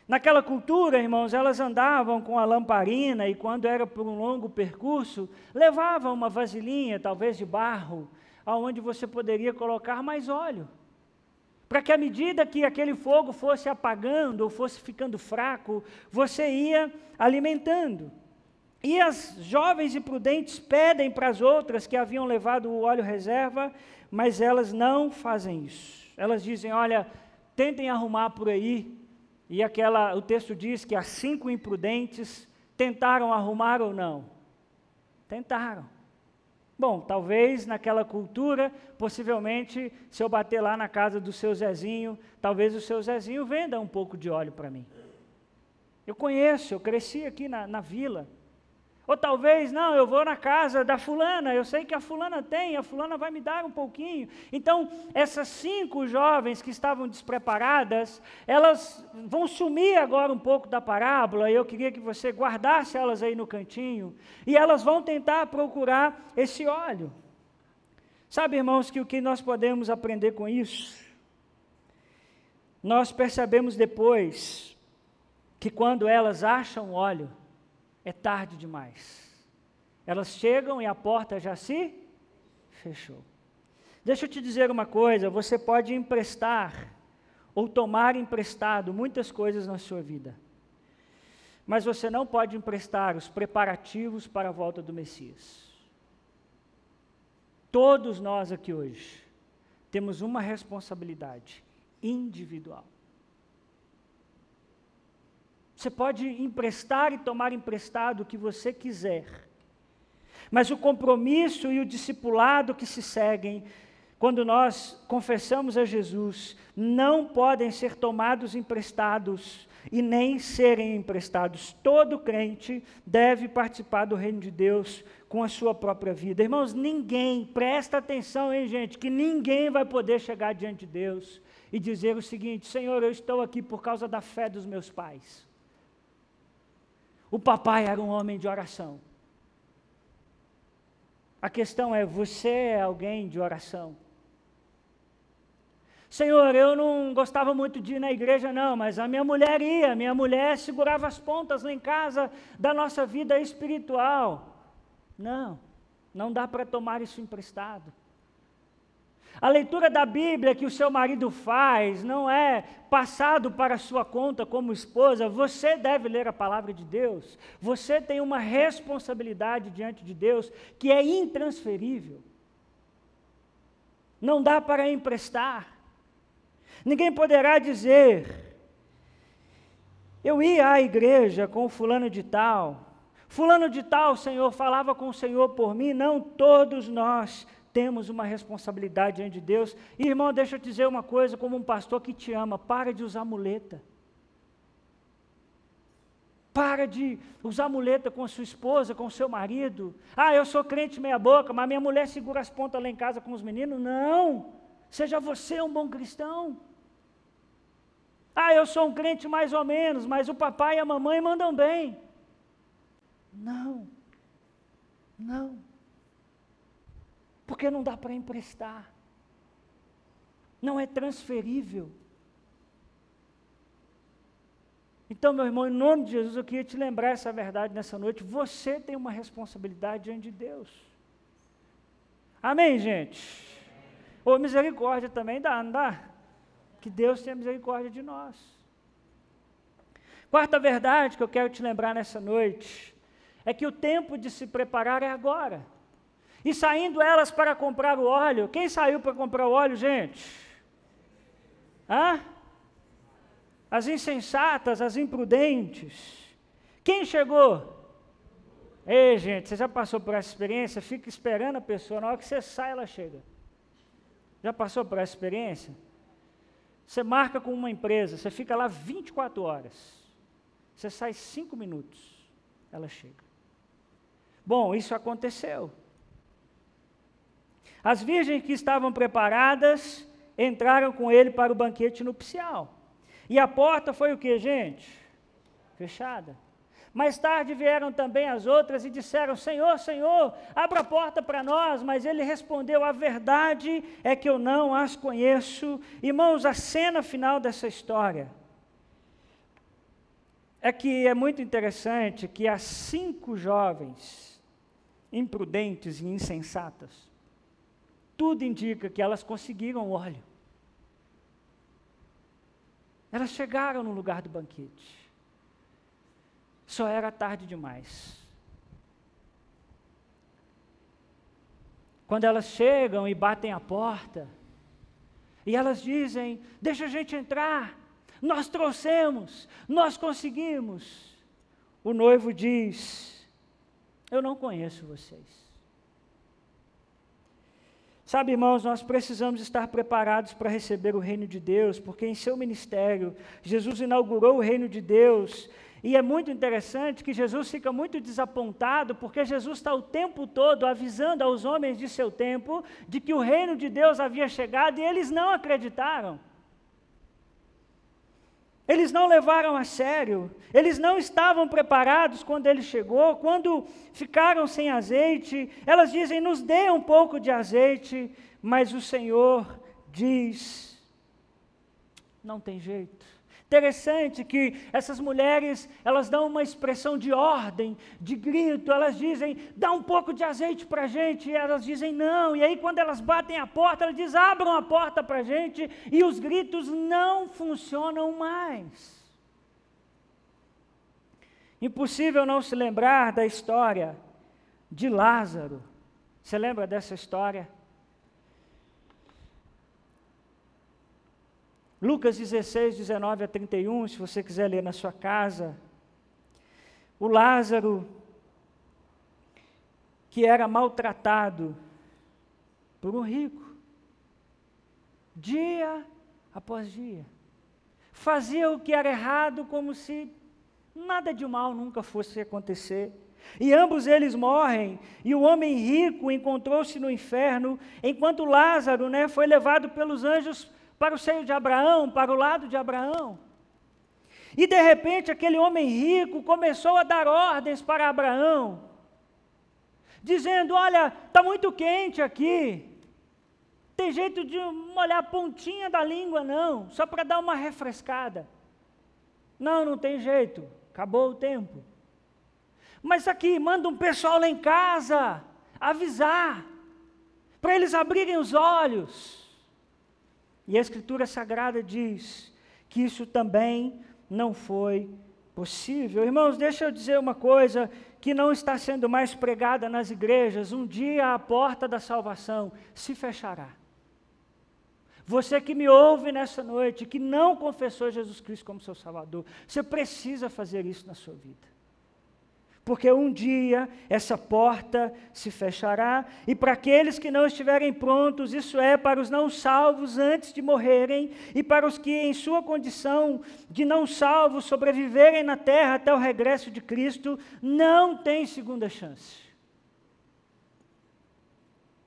Naquela cultura, irmãos, elas andavam com a lamparina e, quando era por um longo percurso, levavam uma vasilhinha, talvez de barro, aonde você poderia colocar mais óleo. Para que à medida que aquele fogo fosse apagando ou fosse ficando fraco, você ia alimentando. E as jovens e prudentes pedem para as outras que haviam levado o óleo reserva, mas elas não fazem isso. Elas dizem: olha, tentem arrumar por aí e aquela, o texto diz que as cinco imprudentes tentaram arrumar ou não? Tentaram. Bom, talvez naquela cultura, possivelmente, se eu bater lá na casa do seu Zezinho, talvez o seu Zezinho venda um pouco de óleo para mim. Eu conheço, eu cresci aqui na, na vila. Ou talvez, não, eu vou na casa da fulana, eu sei que a fulana tem, a fulana vai me dar um pouquinho. Então, essas cinco jovens que estavam despreparadas, elas vão sumir agora um pouco da parábola, e eu queria que você guardasse elas aí no cantinho, e elas vão tentar procurar esse óleo. Sabe, irmãos, que o que nós podemos aprender com isso? Nós percebemos depois que quando elas acham óleo, é tarde demais. Elas chegam e a porta já se fechou. Deixa eu te dizer uma coisa: você pode emprestar ou tomar emprestado muitas coisas na sua vida, mas você não pode emprestar os preparativos para a volta do Messias. Todos nós aqui hoje temos uma responsabilidade individual. Você pode emprestar e tomar emprestado o que você quiser. Mas o compromisso e o discipulado que se seguem, quando nós confessamos a Jesus, não podem ser tomados emprestados e nem serem emprestados. Todo crente deve participar do reino de Deus com a sua própria vida. Irmãos, ninguém, presta atenção, hein, gente, que ninguém vai poder chegar diante de Deus e dizer o seguinte: Senhor, eu estou aqui por causa da fé dos meus pais. O papai era um homem de oração. A questão é: você é alguém de oração? Senhor, eu não gostava muito de ir na igreja, não, mas a minha mulher ia, minha mulher segurava as pontas lá em casa da nossa vida espiritual. Não, não dá para tomar isso emprestado. A leitura da Bíblia que o seu marido faz não é passado para sua conta como esposa. Você deve ler a palavra de Deus. Você tem uma responsabilidade diante de Deus que é intransferível. Não dá para emprestar. Ninguém poderá dizer: Eu ia à igreja com fulano de tal. Fulano de tal, Senhor, falava com o Senhor por mim. Não, todos nós temos uma responsabilidade diante de Deus. E, irmão, deixa eu te dizer uma coisa, como um pastor que te ama, para de usar muleta. Para de usar muleta com sua esposa, com seu marido. Ah, eu sou crente meia boca, mas minha mulher segura as pontas lá em casa com os meninos. Não! Seja você um bom cristão. Ah, eu sou um crente mais ou menos, mas o papai e a mamãe mandam bem. Não. Não porque não dá para emprestar, não é transferível. Então, meu irmão, em nome de Jesus, eu queria te lembrar essa verdade nessa noite. Você tem uma responsabilidade diante de Deus. Amém, gente? Ou misericórdia também dá, não dá? Que Deus tenha misericórdia de nós. Quarta verdade que eu quero te lembrar nessa noite é que o tempo de se preparar é agora. E saindo elas para comprar o óleo. Quem saiu para comprar o óleo, gente? Hã? As insensatas, as imprudentes. Quem chegou? Ei, gente, você já passou por essa experiência? Fica esperando a pessoa, na hora que você sai, ela chega. Já passou por essa experiência? Você marca com uma empresa, você fica lá 24 horas. Você sai 5 minutos, ela chega. Bom, isso aconteceu. As virgens que estavam preparadas entraram com ele para o banquete nupcial. E a porta foi o que, gente? Fechada. Mais tarde vieram também as outras e disseram: Senhor, Senhor, abra a porta para nós. Mas ele respondeu: A verdade é que eu não as conheço. Irmãos, a cena final dessa história é que é muito interessante que as cinco jovens imprudentes e insensatas, tudo indica que elas conseguiram óleo. Elas chegaram no lugar do banquete. Só era tarde demais. Quando elas chegam e batem a porta, e elas dizem: Deixa a gente entrar, nós trouxemos, nós conseguimos. O noivo diz: Eu não conheço vocês. Sabe, irmãos, nós precisamos estar preparados para receber o reino de Deus, porque em seu ministério, Jesus inaugurou o reino de Deus. E é muito interessante que Jesus fica muito desapontado, porque Jesus está o tempo todo avisando aos homens de seu tempo de que o reino de Deus havia chegado e eles não acreditaram. Eles não levaram a sério, eles não estavam preparados quando ele chegou, quando ficaram sem azeite, elas dizem: nos dê um pouco de azeite, mas o Senhor diz: não tem jeito. Interessante que essas mulheres, elas dão uma expressão de ordem, de grito, elas dizem, dá um pouco de azeite para a gente, e elas dizem não, e aí quando elas batem a porta, elas dizem, abram a porta para a gente, e os gritos não funcionam mais. Impossível não se lembrar da história de Lázaro. Você lembra dessa história? Lucas 16, 19 a 31, se você quiser ler na sua casa. O Lázaro, que era maltratado por um rico, dia após dia. Fazia o que era errado como se nada de mal nunca fosse acontecer. E ambos eles morrem, e o homem rico encontrou-se no inferno, enquanto Lázaro né, foi levado pelos anjos para o seio de Abraão, para o lado de Abraão. E de repente aquele homem rico começou a dar ordens para Abraão, dizendo: Olha, está muito quente aqui, tem jeito de molhar a pontinha da língua, não, só para dar uma refrescada. Não, não tem jeito, acabou o tempo. Mas aqui, manda um pessoal lá em casa avisar, para eles abrirem os olhos. E a Escritura Sagrada diz que isso também não foi possível. Irmãos, deixa eu dizer uma coisa que não está sendo mais pregada nas igrejas: um dia a porta da salvação se fechará. Você que me ouve nessa noite, que não confessou Jesus Cristo como seu Salvador, você precisa fazer isso na sua vida porque um dia essa porta se fechará, e para aqueles que não estiverem prontos, isso é, para os não salvos antes de morrerem, e para os que, em sua condição de não salvos, sobreviverem na terra até o regresso de Cristo, não tem segunda chance.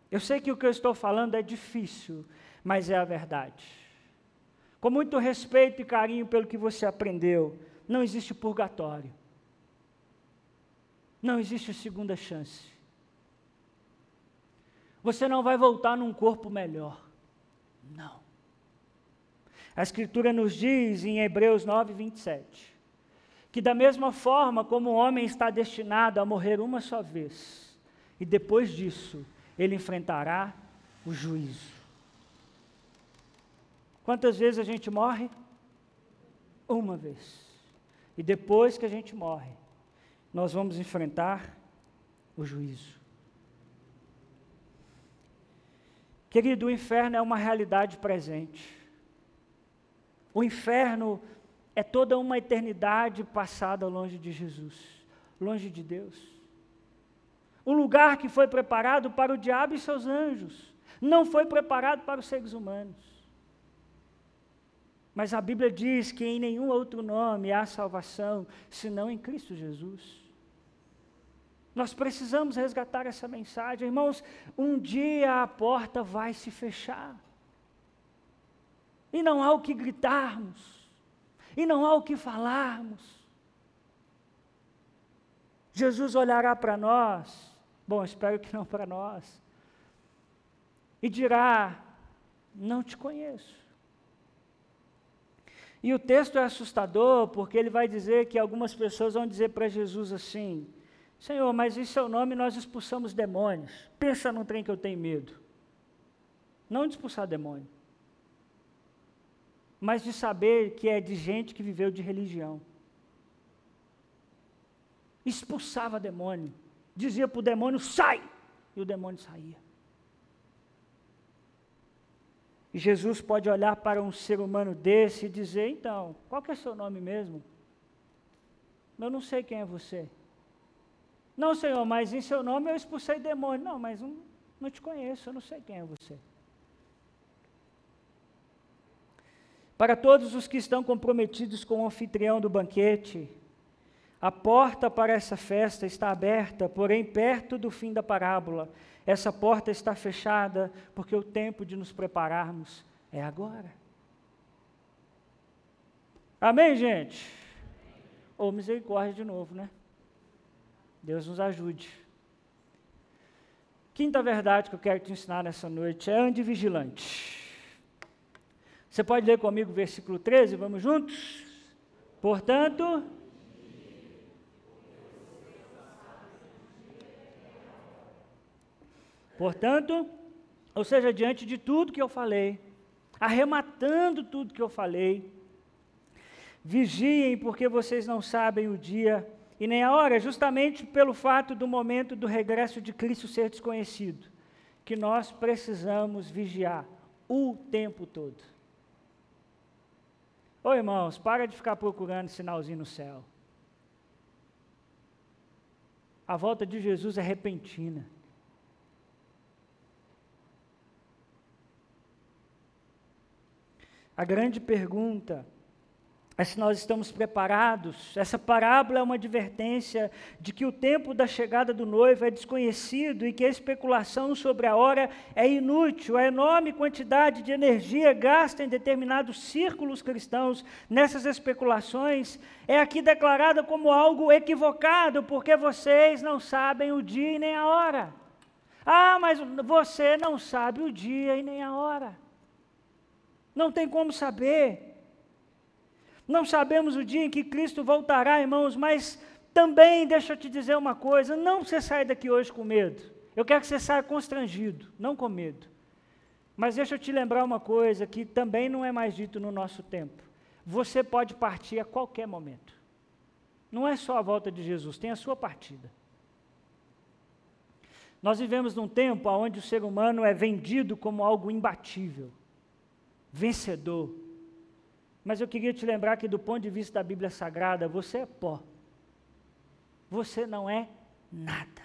Eu sei que o que eu estou falando é difícil, mas é a verdade. Com muito respeito e carinho pelo que você aprendeu, não existe purgatório. Não existe segunda chance. Você não vai voltar num corpo melhor. Não. A Escritura nos diz em Hebreus 9, 27, que da mesma forma como o homem está destinado a morrer uma só vez, e depois disso ele enfrentará o juízo. Quantas vezes a gente morre? Uma vez. E depois que a gente morre, nós vamos enfrentar o juízo. Querido, o inferno é uma realidade presente. O inferno é toda uma eternidade passada longe de Jesus, longe de Deus. Um lugar que foi preparado para o diabo e seus anjos. Não foi preparado para os seres humanos. Mas a Bíblia diz que em nenhum outro nome há salvação senão em Cristo Jesus. Nós precisamos resgatar essa mensagem. Irmãos, um dia a porta vai se fechar. E não há o que gritarmos. E não há o que falarmos. Jesus olhará para nós, bom, espero que não para nós, e dirá: Não te conheço. E o texto é assustador, porque ele vai dizer que algumas pessoas vão dizer para Jesus assim: Senhor, mas em seu nome nós expulsamos demônios. Pensa num trem que eu tenho medo. Não de expulsar demônio, mas de saber que é de gente que viveu de religião. Expulsava demônio, dizia para o demônio: sai! E o demônio saía. E Jesus pode olhar para um ser humano desse e dizer: então, qual que é seu nome mesmo? Eu não sei quem é você. Não, Senhor, mas em seu nome eu expulsei demônio. Não, mas não, não te conheço, eu não sei quem é você. Para todos os que estão comprometidos com o anfitrião do banquete, a porta para essa festa está aberta, porém perto do fim da parábola. Essa porta está fechada porque o tempo de nos prepararmos é agora. Amém, gente? Ou oh, misericórdia de novo, né? Deus nos ajude. Quinta verdade que eu quero te ensinar nessa noite é ande vigilante. Você pode ler comigo o versículo 13, vamos juntos? Portanto, Portanto, ou seja, diante de tudo que eu falei, arrematando tudo que eu falei, vigiem, porque vocês não sabem o dia e nem a hora, justamente pelo fato do momento do regresso de Cristo ser desconhecido, que nós precisamos vigiar o tempo todo. Ô irmãos, para de ficar procurando sinalzinho no céu. A volta de Jesus é repentina. A grande pergunta é se nós estamos preparados. Essa parábola é uma advertência de que o tempo da chegada do noivo é desconhecido e que a especulação sobre a hora é inútil. A enorme quantidade de energia gasta em determinados círculos cristãos nessas especulações é aqui declarada como algo equivocado, porque vocês não sabem o dia e nem a hora. Ah, mas você não sabe o dia e nem a hora. Não tem como saber. Não sabemos o dia em que Cristo voltará, irmãos, mas também deixa eu te dizer uma coisa: não você saia daqui hoje com medo. Eu quero que você saia constrangido, não com medo. Mas deixa eu te lembrar uma coisa que também não é mais dito no nosso tempo. Você pode partir a qualquer momento. Não é só a volta de Jesus, tem a sua partida. Nós vivemos num tempo onde o ser humano é vendido como algo imbatível vencedor. Mas eu queria te lembrar que, do ponto de vista da Bíblia Sagrada, você é pó. Você não é nada.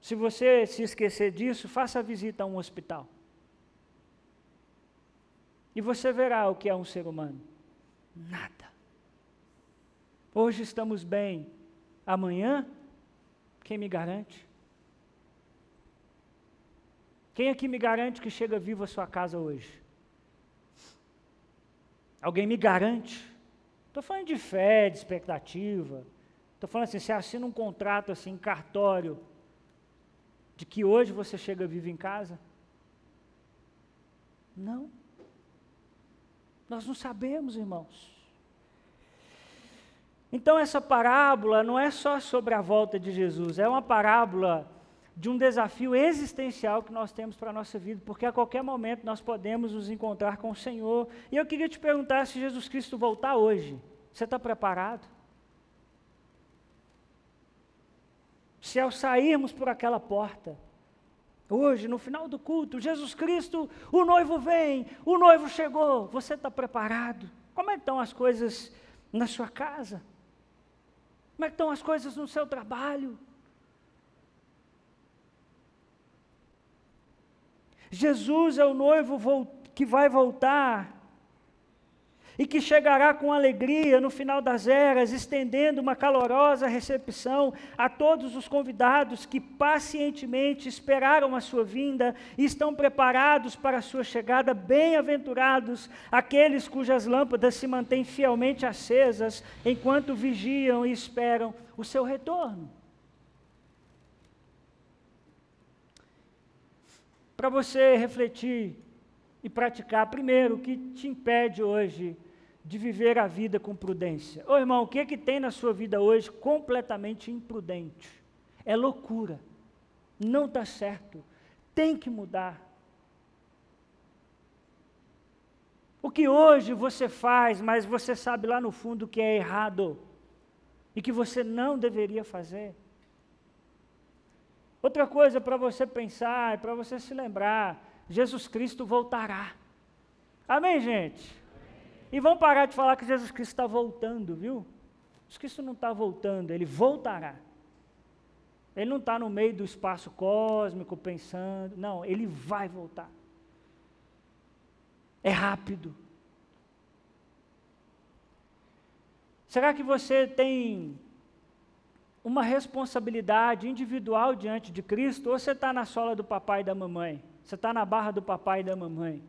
Se você se esquecer disso, faça a visita a um hospital. E você verá o que é um ser humano. Nada. Hoje estamos bem, amanhã, quem me garante? Quem aqui me garante que chega vivo à sua casa hoje? Alguém me garante? Estou falando de fé, de expectativa. Estou falando assim, você assina um contrato assim, cartório, de que hoje você chega vivo em casa? Não. Nós não sabemos, irmãos. Então, essa parábola não é só sobre a volta de Jesus, é uma parábola de um desafio existencial que nós temos para a nossa vida, porque a qualquer momento nós podemos nos encontrar com o Senhor. E eu queria te perguntar se Jesus Cristo voltar hoje, você está preparado? Se ao sairmos por aquela porta, hoje, no final do culto, Jesus Cristo, o noivo vem, o noivo chegou, você está preparado? Como é estão as coisas na sua casa? Como é estão as coisas no seu trabalho? Jesus é o noivo que vai voltar e que chegará com alegria no final das eras, estendendo uma calorosa recepção a todos os convidados que pacientemente esperaram a sua vinda e estão preparados para a sua chegada. Bem-aventurados aqueles cujas lâmpadas se mantêm fielmente acesas enquanto vigiam e esperam o seu retorno. Para você refletir e praticar, primeiro, o que te impede hoje de viver a vida com prudência. Ô irmão, o que, é que tem na sua vida hoje completamente imprudente? É loucura. Não está certo. Tem que mudar. O que hoje você faz, mas você sabe lá no fundo que é errado e que você não deveria fazer. Outra coisa para você pensar, para você se lembrar: Jesus Cristo voltará. Amém, gente? E vamos parar de falar que Jesus Cristo está voltando, viu? Jesus Cristo não está voltando, ele voltará. Ele não está no meio do espaço cósmico pensando, não, ele vai voltar. É rápido. Será que você tem uma responsabilidade individual diante de Cristo, ou você está na sola do papai e da mamãe? Você está na barra do papai e da mamãe?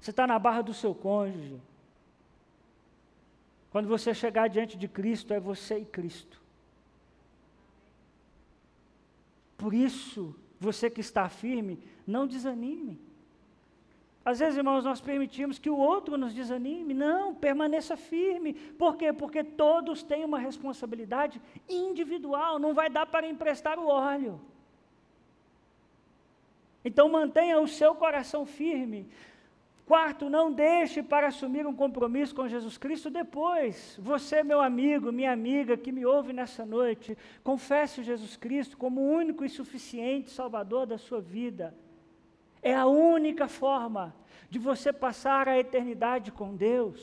Você está na barra do seu cônjuge? Quando você chegar diante de Cristo, é você e Cristo. Por isso, você que está firme, não desanime. Às vezes, irmãos, nós permitimos que o outro nos desanime. Não, permaneça firme. Por quê? Porque todos têm uma responsabilidade individual. Não vai dar para emprestar o óleo. Então, mantenha o seu coração firme. Quarto, não deixe para assumir um compromisso com Jesus Cristo depois. Você, meu amigo, minha amiga que me ouve nessa noite, confesse Jesus Cristo como o único e suficiente Salvador da sua vida. É a única forma de você passar a eternidade com Deus.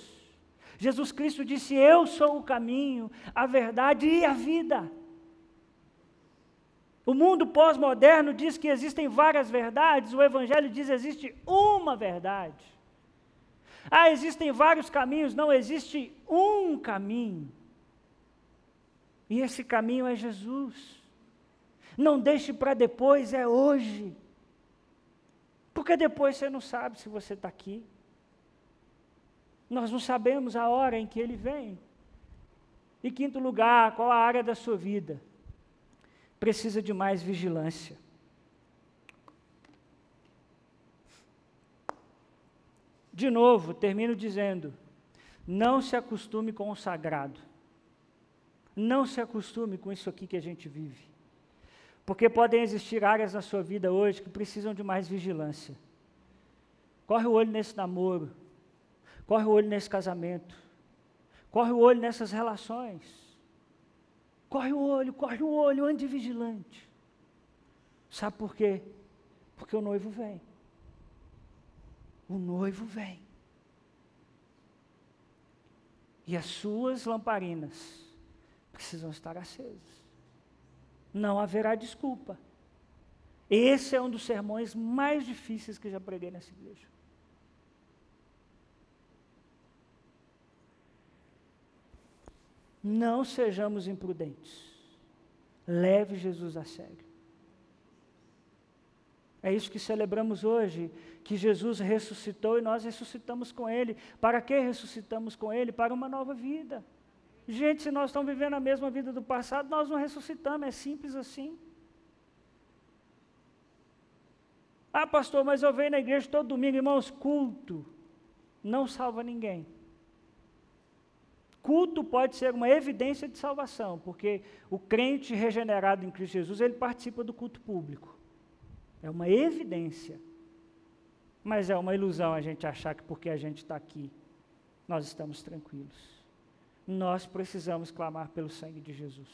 Jesus Cristo disse: Eu sou o caminho, a verdade e a vida. O mundo pós-moderno diz que existem várias verdades, o Evangelho diz que existe uma verdade. Ah, existem vários caminhos. Não, existe um caminho. E esse caminho é Jesus. Não deixe para depois, é hoje. Porque depois você não sabe se você está aqui. Nós não sabemos a hora em que ele vem. E quinto lugar, qual a área da sua vida? Precisa de mais vigilância. De novo, termino dizendo: não se acostume com o sagrado. Não se acostume com isso aqui que a gente vive. Porque podem existir áreas na sua vida hoje que precisam de mais vigilância. Corre o olho nesse namoro. Corre o olho nesse casamento. Corre o olho nessas relações. Corre o olho, corre o olho, ande vigilante. Sabe por quê? Porque o noivo vem o noivo vem. E as suas lamparinas precisam estar acesas. Não haverá desculpa. Esse é um dos sermões mais difíceis que já preguei nessa igreja. Não sejamos imprudentes. Leve Jesus a sério. É isso que celebramos hoje, que Jesus ressuscitou e nós ressuscitamos com Ele. Para que ressuscitamos com Ele? Para uma nova vida. Gente, se nós estamos vivendo a mesma vida do passado, nós não ressuscitamos, é simples assim. Ah, pastor, mas eu venho na igreja todo domingo, irmãos, culto não salva ninguém. Culto pode ser uma evidência de salvação, porque o crente regenerado em Cristo Jesus, ele participa do culto público. É uma evidência. Mas é uma ilusão a gente achar que porque a gente está aqui, nós estamos tranquilos. Nós precisamos clamar pelo sangue de Jesus.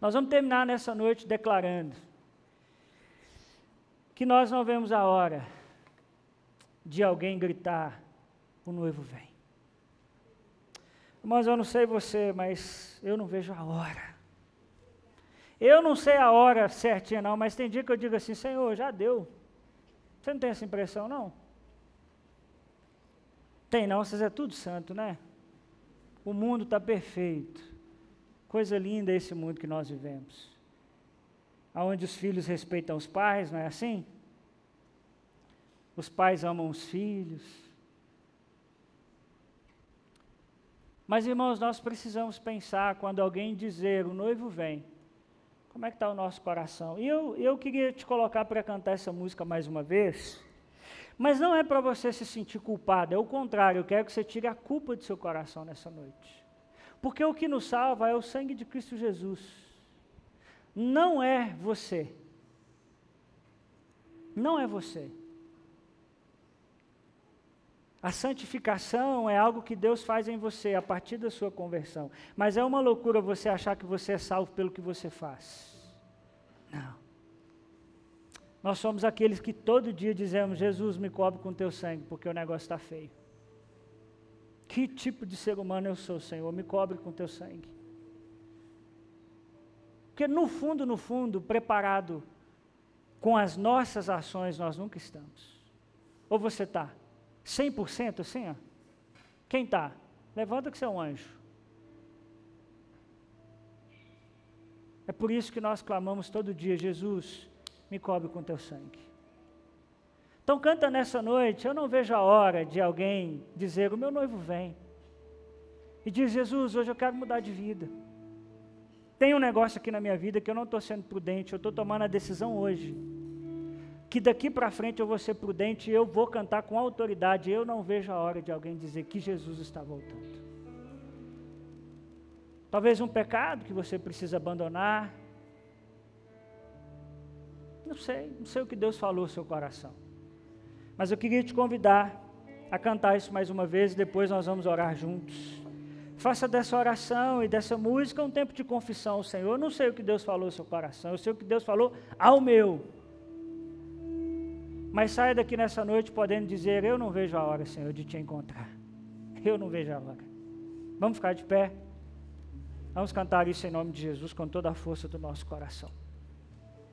Nós vamos terminar nessa noite declarando que nós não vemos a hora de alguém gritar: o noivo vem. Mas eu não sei você, mas eu não vejo a hora eu não sei a hora certinha, não, mas tem dia que eu digo assim: Senhor, já deu. Você não tem essa impressão, não? Tem não, vocês é tudo santo, né? O mundo está perfeito. Coisa linda esse mundo que nós vivemos. Onde os filhos respeitam os pais, não é assim? Os pais amam os filhos. Mas, irmãos, nós precisamos pensar quando alguém dizer o noivo vem, como é que está o nosso coração? E eu, eu queria te colocar para cantar essa música mais uma vez. Mas não é para você se sentir culpado, é o contrário, eu quero que você tire a culpa do seu coração nessa noite. Porque o que nos salva é o sangue de Cristo Jesus. Não é você. Não é você. A santificação é algo que Deus faz em você a partir da sua conversão. Mas é uma loucura você achar que você é salvo pelo que você faz. Não. Nós somos aqueles que todo dia dizemos: Jesus, me cobre com teu sangue, porque o negócio está feio. Que tipo de ser humano eu sou, Senhor? Me cobre com teu sangue. Porque no fundo, no fundo, preparado com as nossas ações, nós nunca estamos. Ou você está 100% assim? Ó? Quem está? Levanta que você é um anjo. É por isso que nós clamamos todo dia: Jesus, me cobre com teu sangue. Então canta nessa noite, eu não vejo a hora de alguém dizer, o meu noivo vem. E diz, Jesus, hoje eu quero mudar de vida. Tem um negócio aqui na minha vida que eu não estou sendo prudente, eu estou tomando a decisão hoje. Que daqui para frente eu vou ser prudente e eu vou cantar com autoridade. Eu não vejo a hora de alguém dizer que Jesus está voltando. Talvez um pecado que você precisa abandonar, não sei, não sei o que Deus falou no seu coração. Mas eu queria te convidar a cantar isso mais uma vez e depois nós vamos orar juntos. Faça dessa oração e dessa música um tempo de confissão ao Senhor. Eu não sei o que Deus falou no seu coração, eu sei o que Deus falou ao meu. Mas saia daqui nessa noite podendo dizer: Eu não vejo a hora, Senhor, de te encontrar. Eu não vejo a hora. Vamos ficar de pé. Vamos cantar isso em nome de Jesus com toda a força do nosso coração.